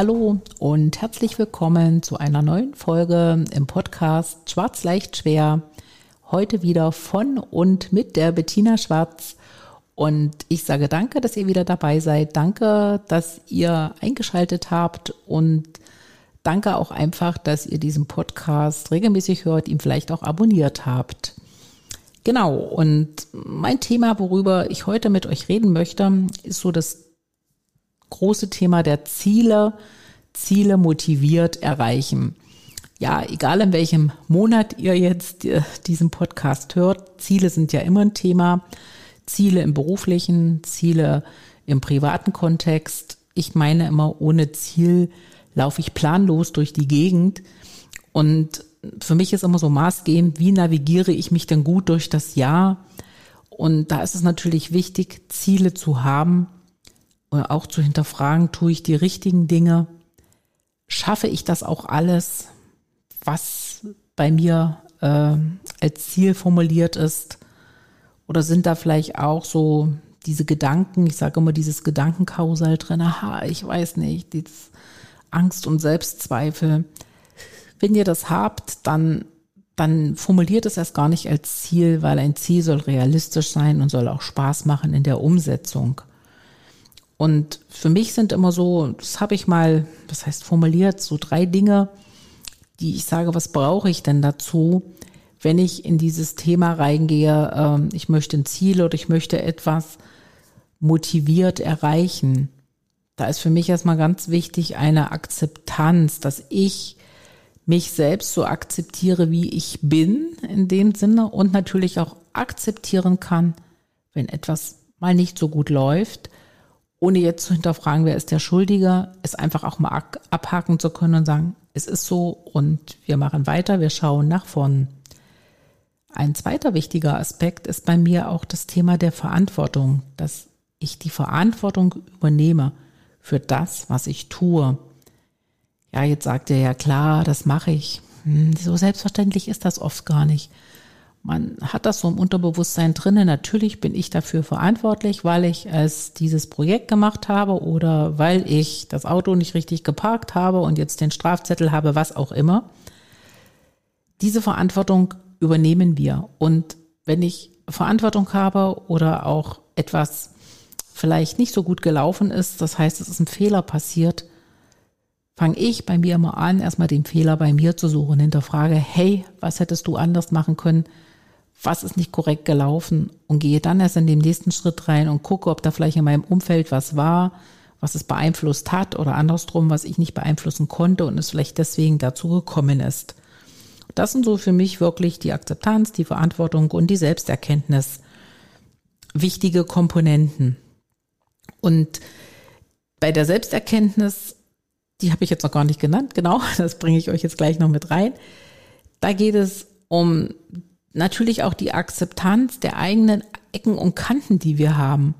Hallo und herzlich willkommen zu einer neuen Folge im Podcast Schwarz leicht schwer. Heute wieder von und mit der Bettina Schwarz. Und ich sage danke, dass ihr wieder dabei seid. Danke, dass ihr eingeschaltet habt und danke auch einfach, dass ihr diesen Podcast regelmäßig hört, ihn vielleicht auch abonniert habt. Genau, und mein Thema, worüber ich heute mit euch reden möchte, ist so das große Thema der Ziele, Ziele motiviert erreichen. Ja, egal in welchem Monat ihr jetzt äh, diesen Podcast hört, Ziele sind ja immer ein Thema. Ziele im beruflichen, Ziele im privaten Kontext. Ich meine immer, ohne Ziel laufe ich planlos durch die Gegend. Und für mich ist immer so maßgebend, wie navigiere ich mich denn gut durch das Jahr? Und da ist es natürlich wichtig, Ziele zu haben, oder auch zu hinterfragen, tue ich die richtigen Dinge? Schaffe ich das auch alles, was bei mir äh, als Ziel formuliert ist? Oder sind da vielleicht auch so diese Gedanken, ich sage immer dieses Gedankenkausal drin, aha, ich weiß nicht, dieses Angst und Selbstzweifel. Wenn ihr das habt, dann, dann formuliert es erst gar nicht als Ziel, weil ein Ziel soll realistisch sein und soll auch Spaß machen in der Umsetzung. Und für mich sind immer so, das habe ich mal, was heißt formuliert, so drei Dinge, die ich sage, was brauche ich denn dazu, wenn ich in dieses Thema reingehe, äh, ich möchte ein Ziel oder ich möchte etwas motiviert erreichen. Da ist für mich erstmal ganz wichtig eine Akzeptanz, dass ich mich selbst so akzeptiere, wie ich bin in dem Sinne und natürlich auch akzeptieren kann, wenn etwas mal nicht so gut läuft, ohne jetzt zu hinterfragen, wer ist der Schuldige, es einfach auch mal abhaken zu können und sagen, es ist so und wir machen weiter, wir schauen nach vorn. Ein zweiter wichtiger Aspekt ist bei mir auch das Thema der Verantwortung, dass ich die Verantwortung übernehme für das, was ich tue. Ja, jetzt sagt er ja klar, das mache ich. Hm, so selbstverständlich ist das oft gar nicht. Man hat das so im Unterbewusstsein drinnen. Natürlich bin ich dafür verantwortlich, weil ich es dieses Projekt gemacht habe oder weil ich das Auto nicht richtig geparkt habe und jetzt den Strafzettel habe, was auch immer. Diese Verantwortung übernehmen wir. Und wenn ich Verantwortung habe oder auch etwas vielleicht nicht so gut gelaufen ist, das heißt, es ist ein Fehler passiert, fange ich bei mir immer an, erstmal den Fehler bei mir zu suchen, hinterfrage, hey, was hättest du anders machen können? Was ist nicht korrekt gelaufen und gehe dann erst in den nächsten Schritt rein und gucke, ob da vielleicht in meinem Umfeld was war, was es beeinflusst hat oder andersrum, was ich nicht beeinflussen konnte und es vielleicht deswegen dazu gekommen ist. Das sind so für mich wirklich die Akzeptanz, die Verantwortung und die Selbsterkenntnis wichtige Komponenten. Und bei der Selbsterkenntnis, die habe ich jetzt noch gar nicht genannt, genau, das bringe ich euch jetzt gleich noch mit rein. Da geht es um natürlich auch die Akzeptanz der eigenen Ecken und Kanten, die wir haben.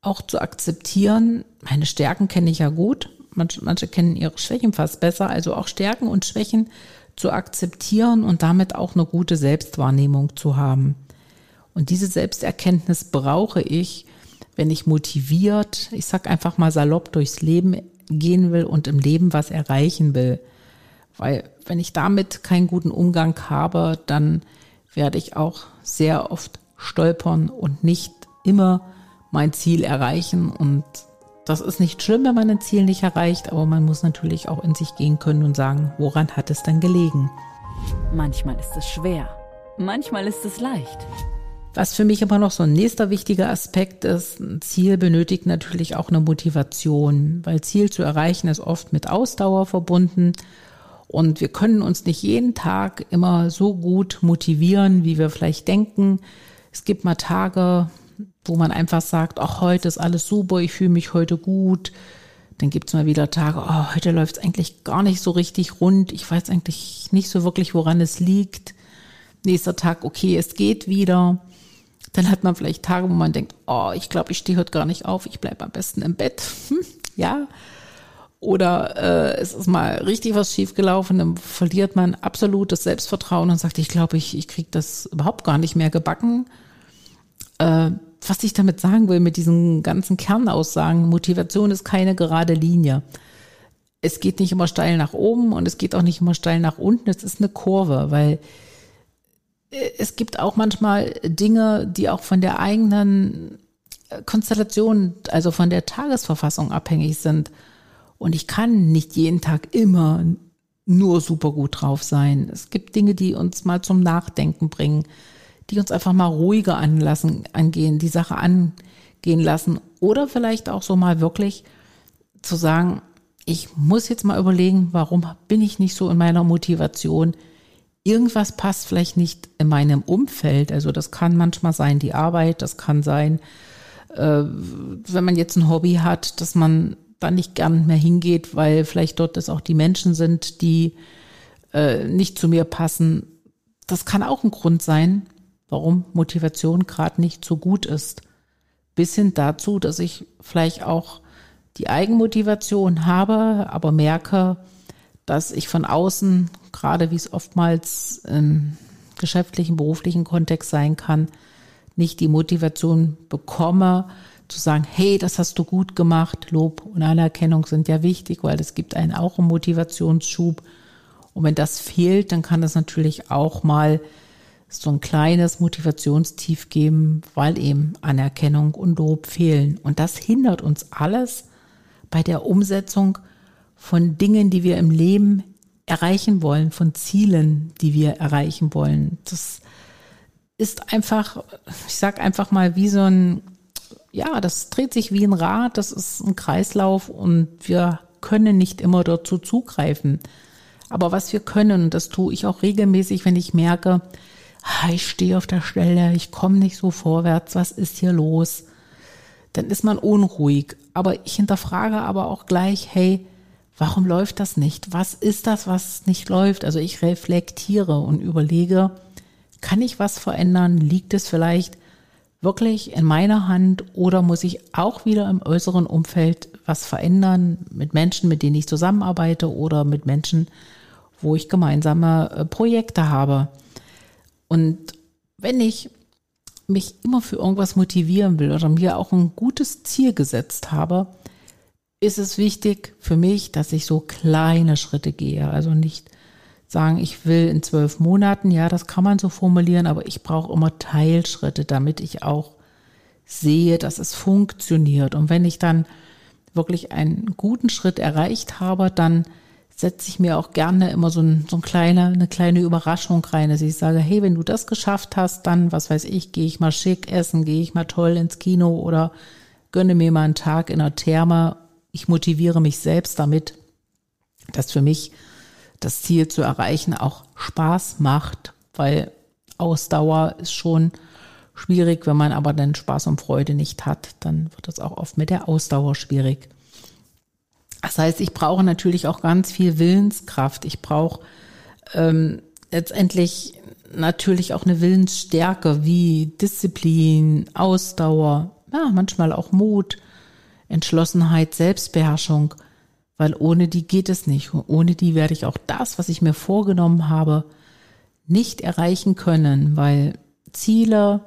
Auch zu akzeptieren, meine Stärken kenne ich ja gut, manche, manche kennen ihre Schwächen fast besser, also auch Stärken und Schwächen zu akzeptieren und damit auch eine gute Selbstwahrnehmung zu haben. Und diese Selbsterkenntnis brauche ich, wenn ich motiviert, ich sag einfach mal salopp durchs Leben gehen will und im Leben was erreichen will. Weil wenn ich damit keinen guten Umgang habe, dann werde ich auch sehr oft stolpern und nicht immer mein Ziel erreichen. Und das ist nicht schlimm, wenn man ein Ziel nicht erreicht, aber man muss natürlich auch in sich gehen können und sagen, woran hat es denn gelegen? Manchmal ist es schwer, manchmal ist es leicht. Was für mich immer noch so ein nächster wichtiger Aspekt ist, ein Ziel benötigt natürlich auch eine Motivation, weil Ziel zu erreichen ist oft mit Ausdauer verbunden und wir können uns nicht jeden Tag immer so gut motivieren, wie wir vielleicht denken. Es gibt mal Tage, wo man einfach sagt, ach, heute ist alles super, ich fühle mich heute gut. Dann gibt's mal wieder Tage, oh, heute läuft's eigentlich gar nicht so richtig rund. Ich weiß eigentlich nicht so wirklich, woran es liegt. Nächster Tag, okay, es geht wieder. Dann hat man vielleicht Tage, wo man denkt, oh, ich glaube, ich stehe heute gar nicht auf, ich bleibe am besten im Bett. Hm, ja. Oder äh, es ist mal richtig was schiefgelaufen, dann verliert man absolutes Selbstvertrauen und sagt, ich glaube, ich, ich kriege das überhaupt gar nicht mehr gebacken. Äh, was ich damit sagen will, mit diesen ganzen Kernaussagen, Motivation ist keine gerade Linie. Es geht nicht immer steil nach oben und es geht auch nicht immer steil nach unten. Es ist eine Kurve, weil äh, es gibt auch manchmal Dinge, die auch von der eigenen Konstellation, also von der Tagesverfassung abhängig sind. Und ich kann nicht jeden Tag immer nur super gut drauf sein. Es gibt Dinge, die uns mal zum Nachdenken bringen die uns einfach mal ruhiger anlassen, angehen, die Sache angehen lassen. Oder vielleicht auch so mal wirklich zu sagen, ich muss jetzt mal überlegen, warum bin ich nicht so in meiner Motivation? Irgendwas passt vielleicht nicht in meinem Umfeld. Also das kann manchmal sein die Arbeit, das kann sein, äh, wenn man jetzt ein Hobby hat, dass man da nicht gern mehr hingeht, weil vielleicht dort das auch die Menschen sind, die äh, nicht zu mir passen. Das kann auch ein Grund sein warum Motivation gerade nicht so gut ist. Bis hin dazu, dass ich vielleicht auch die Eigenmotivation habe, aber merke, dass ich von außen, gerade wie es oftmals im geschäftlichen, beruflichen Kontext sein kann, nicht die Motivation bekomme, zu sagen, hey, das hast du gut gemacht. Lob und Anerkennung sind ja wichtig, weil es gibt einen auch einen Motivationsschub. Und wenn das fehlt, dann kann das natürlich auch mal so ein kleines Motivationstief geben, weil eben Anerkennung und Lob fehlen. Und das hindert uns alles bei der Umsetzung von Dingen, die wir im Leben erreichen wollen, von Zielen, die wir erreichen wollen. Das ist einfach, ich sag einfach mal, wie so ein, ja, das dreht sich wie ein Rad, das ist ein Kreislauf und wir können nicht immer dazu zugreifen. Aber was wir können, das tue ich auch regelmäßig, wenn ich merke, Ah, ich stehe auf der Stelle, ich komme nicht so vorwärts, was ist hier los? Dann ist man unruhig. Aber ich hinterfrage aber auch gleich, hey, warum läuft das nicht? Was ist das, was nicht läuft? Also ich reflektiere und überlege, kann ich was verändern? Liegt es vielleicht wirklich in meiner Hand oder muss ich auch wieder im äußeren Umfeld was verändern mit Menschen, mit denen ich zusammenarbeite oder mit Menschen, wo ich gemeinsame äh, Projekte habe? Und wenn ich mich immer für irgendwas motivieren will oder mir auch ein gutes Ziel gesetzt habe, ist es wichtig für mich, dass ich so kleine Schritte gehe. Also nicht sagen, ich will in zwölf Monaten, ja, das kann man so formulieren, aber ich brauche immer Teilschritte, damit ich auch sehe, dass es funktioniert. Und wenn ich dann wirklich einen guten Schritt erreicht habe, dann setze ich mir auch gerne immer so, ein, so ein kleine, eine kleine Überraschung rein, dass ich sage, hey, wenn du das geschafft hast, dann, was weiß ich, gehe ich mal schick essen, gehe ich mal toll ins Kino oder gönne mir mal einen Tag in der Therme. Ich motiviere mich selbst damit, dass für mich das Ziel zu erreichen auch Spaß macht, weil Ausdauer ist schon schwierig, wenn man aber dann Spaß und Freude nicht hat, dann wird es auch oft mit der Ausdauer schwierig. Das heißt, ich brauche natürlich auch ganz viel Willenskraft. Ich brauche ähm, letztendlich natürlich auch eine Willensstärke wie Disziplin, Ausdauer, ja, manchmal auch Mut, Entschlossenheit, Selbstbeherrschung, weil ohne die geht es nicht. ohne die werde ich auch das, was ich mir vorgenommen habe, nicht erreichen können, weil Ziele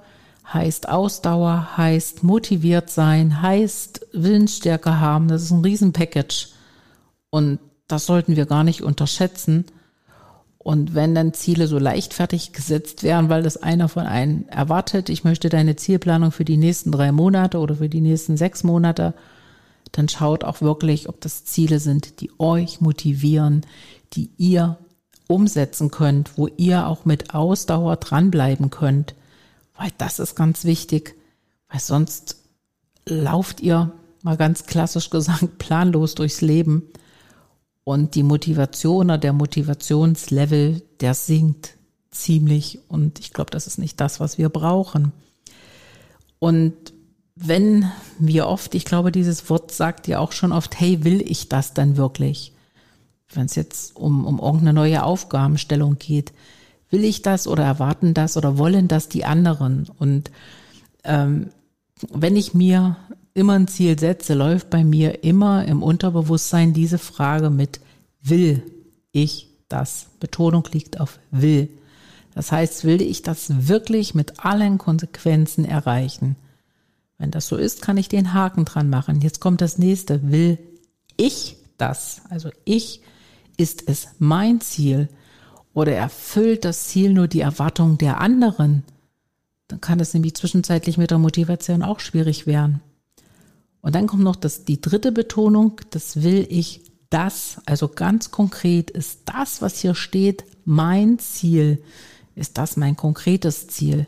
heißt Ausdauer, heißt motiviert sein, heißt Willensstärke haben. Das ist ein Riesenpackage. Und das sollten wir gar nicht unterschätzen. Und wenn dann Ziele so leichtfertig gesetzt werden, weil das einer von einem erwartet, ich möchte deine Zielplanung für die nächsten drei Monate oder für die nächsten sechs Monate, dann schaut auch wirklich, ob das Ziele sind, die euch motivieren, die ihr umsetzen könnt, wo ihr auch mit Ausdauer dranbleiben könnt. Weil das ist ganz wichtig, weil sonst lauft ihr, mal ganz klassisch gesagt, planlos durchs Leben und die Motivation oder der Motivationslevel, der sinkt ziemlich und ich glaube, das ist nicht das, was wir brauchen. Und wenn wir oft, ich glaube, dieses Wort sagt ja auch schon oft, hey, will ich das dann wirklich? Wenn es jetzt um, um irgendeine neue Aufgabenstellung geht, will ich das oder erwarten das oder wollen das die anderen? Und ähm, wenn ich mir immer ein Ziel setze, läuft bei mir immer im Unterbewusstsein diese Frage mit, will ich das? Betonung liegt auf will. Das heißt, will ich das wirklich mit allen Konsequenzen erreichen? Wenn das so ist, kann ich den Haken dran machen. Jetzt kommt das nächste. Will ich das? Also ich, ist es mein Ziel? Oder erfüllt das Ziel nur die Erwartung der anderen? Dann kann es nämlich zwischenzeitlich mit der Motivation auch schwierig werden. Und dann kommt noch das, die dritte Betonung, das will ich das, also ganz konkret ist das, was hier steht, mein Ziel. Ist das mein konkretes Ziel?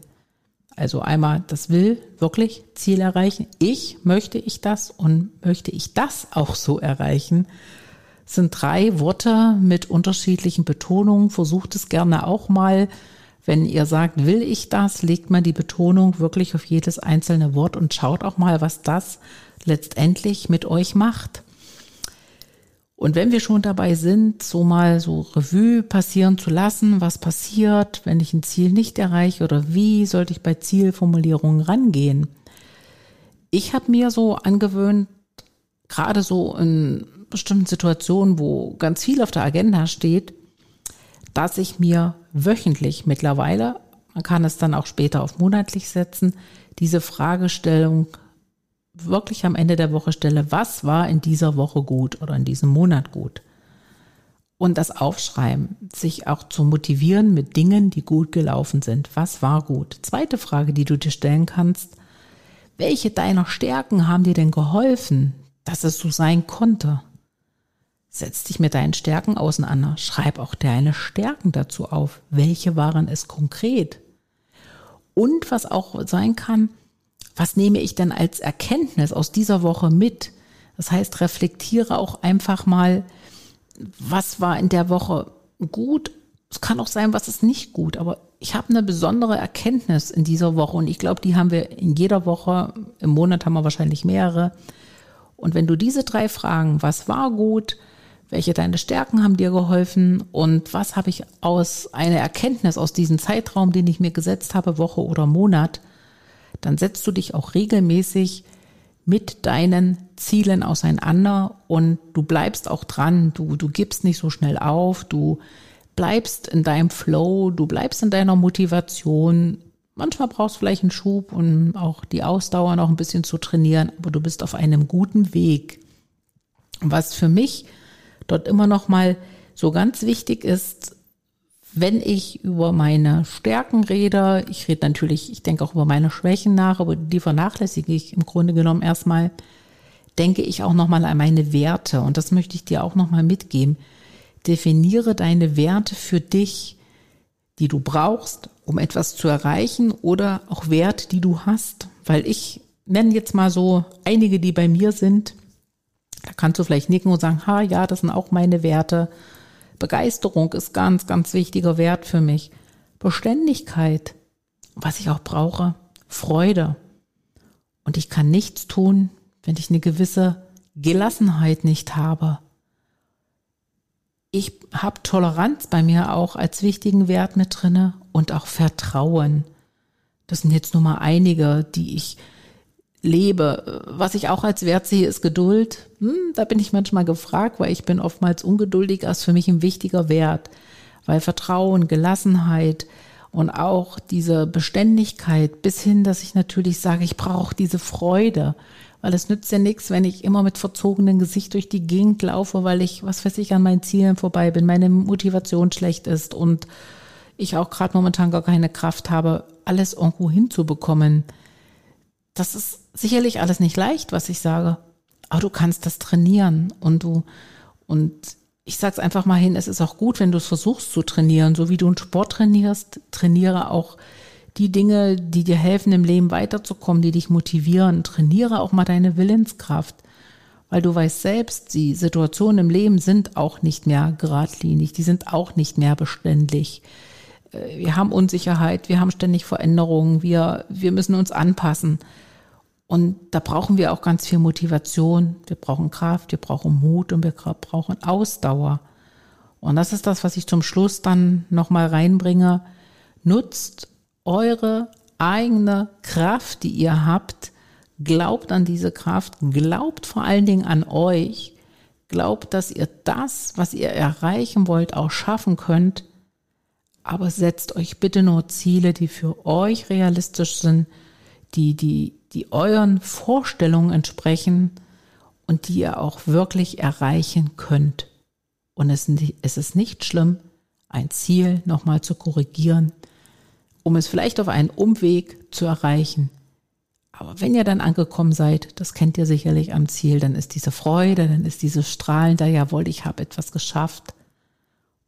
Also einmal, das will wirklich Ziel erreichen. Ich möchte ich das und möchte ich das auch so erreichen. Das sind drei Worte mit unterschiedlichen Betonungen. Versucht es gerne auch mal. Wenn ihr sagt, will ich das, legt man die Betonung wirklich auf jedes einzelne Wort und schaut auch mal, was das letztendlich mit euch macht. Und wenn wir schon dabei sind, so mal so Revue passieren zu lassen, was passiert, wenn ich ein Ziel nicht erreiche oder wie sollte ich bei Zielformulierungen rangehen? Ich habe mir so angewöhnt, gerade so in bestimmten Situationen, wo ganz viel auf der Agenda steht, dass ich mir wöchentlich mittlerweile, man kann es dann auch später auf monatlich setzen, diese Fragestellung wirklich am Ende der Woche stelle, was war in dieser Woche gut oder in diesem Monat gut. Und das Aufschreiben, sich auch zu motivieren mit Dingen, die gut gelaufen sind. Was war gut? Zweite Frage, die du dir stellen kannst. Welche deiner Stärken haben dir denn geholfen, dass es so sein konnte? Setz dich mit deinen Stärken auseinander. Schreib auch deine Stärken dazu auf. Welche waren es konkret? Und was auch sein kann, was nehme ich denn als Erkenntnis aus dieser Woche mit? Das heißt, reflektiere auch einfach mal, was war in der Woche gut. Es kann auch sein, was ist nicht gut, aber ich habe eine besondere Erkenntnis in dieser Woche und ich glaube, die haben wir in jeder Woche. Im Monat haben wir wahrscheinlich mehrere. Und wenn du diese drei Fragen, was war gut, welche deine Stärken haben dir geholfen und was habe ich aus einer Erkenntnis aus diesem Zeitraum, den ich mir gesetzt habe, Woche oder Monat, dann setzt du dich auch regelmäßig mit deinen Zielen auseinander und du bleibst auch dran, du, du gibst nicht so schnell auf, du bleibst in deinem Flow, du bleibst in deiner Motivation. Manchmal brauchst du vielleicht einen Schub und auch die Ausdauer noch ein bisschen zu trainieren, aber du bist auf einem guten Weg. Was für mich dort immer noch mal so ganz wichtig ist, wenn ich über meine Stärken rede, ich rede natürlich, ich denke auch über meine Schwächen nach, aber die vernachlässige ich im Grunde genommen erstmal, denke ich auch nochmal an meine Werte. Und das möchte ich dir auch nochmal mitgeben. Definiere deine Werte für dich, die du brauchst, um etwas zu erreichen oder auch Werte, die du hast. Weil ich nenne jetzt mal so einige, die bei mir sind. Da kannst du vielleicht nicken und sagen, ha, ja, das sind auch meine Werte. Begeisterung ist ganz, ganz wichtiger Wert für mich. Beständigkeit, was ich auch brauche, Freude. Und ich kann nichts tun, wenn ich eine gewisse Gelassenheit nicht habe. Ich habe Toleranz bei mir auch als wichtigen Wert mit drinne und auch Vertrauen. Das sind jetzt nur mal einige, die ich lebe. Was ich auch als Wert sehe, ist Geduld. Hm, da bin ich manchmal gefragt, weil ich bin oftmals ungeduldig, ist für mich ein wichtiger Wert. Weil Vertrauen, Gelassenheit und auch diese Beständigkeit bis hin, dass ich natürlich sage, ich brauche diese Freude. Weil es nützt ja nichts, wenn ich immer mit verzogenem Gesicht durch die Gegend laufe, weil ich, was weiß ich, an meinen Zielen vorbei bin, meine Motivation schlecht ist und ich auch gerade momentan gar keine Kraft habe, alles irgendwo hinzubekommen. Das ist sicherlich alles nicht leicht, was ich sage, aber du kannst das trainieren und du und ich sag's einfach mal hin, es ist auch gut, wenn du es versuchst zu trainieren, so wie du einen Sport trainierst, trainiere auch die Dinge, die dir helfen im Leben weiterzukommen, die dich motivieren, trainiere auch mal deine Willenskraft, weil du weißt selbst, die Situationen im Leben sind auch nicht mehr geradlinig, die sind auch nicht mehr beständig. Äh, wir haben Unsicherheit, wir haben ständig Veränderungen, wir, wir müssen uns anpassen. Und da brauchen wir auch ganz viel Motivation. Wir brauchen Kraft, wir brauchen Mut und wir brauchen Ausdauer. Und das ist das, was ich zum Schluss dann nochmal reinbringe. Nutzt eure eigene Kraft, die ihr habt. Glaubt an diese Kraft. Glaubt vor allen Dingen an euch. Glaubt, dass ihr das, was ihr erreichen wollt, auch schaffen könnt. Aber setzt euch bitte nur Ziele, die für euch realistisch sind, die, die, die euren Vorstellungen entsprechen und die ihr auch wirklich erreichen könnt. Und es, ist nicht schlimm, ein Ziel nochmal zu korrigieren, um es vielleicht auf einen Umweg zu erreichen. Aber wenn ihr dann angekommen seid, das kennt ihr sicherlich am Ziel, dann ist diese Freude, dann ist dieses Strahlen da, jawohl, ich habe etwas geschafft.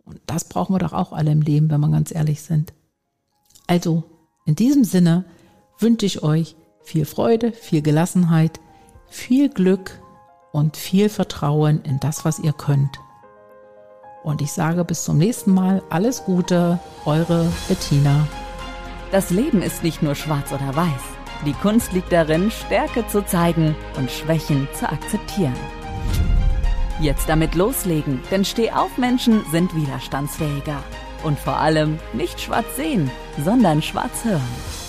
Und das brauchen wir doch auch alle im Leben, wenn wir ganz ehrlich sind. Also, in diesem Sinne wünsche ich euch viel Freude, viel Gelassenheit, viel Glück und viel Vertrauen in das, was ihr könnt. Und ich sage bis zum nächsten Mal alles Gute, eure Bettina. Das Leben ist nicht nur schwarz oder weiß. Die Kunst liegt darin, Stärke zu zeigen und Schwächen zu akzeptieren. Jetzt damit loslegen, denn Stehaufmenschen sind widerstandsfähiger. Und vor allem nicht schwarz sehen, sondern schwarz hören.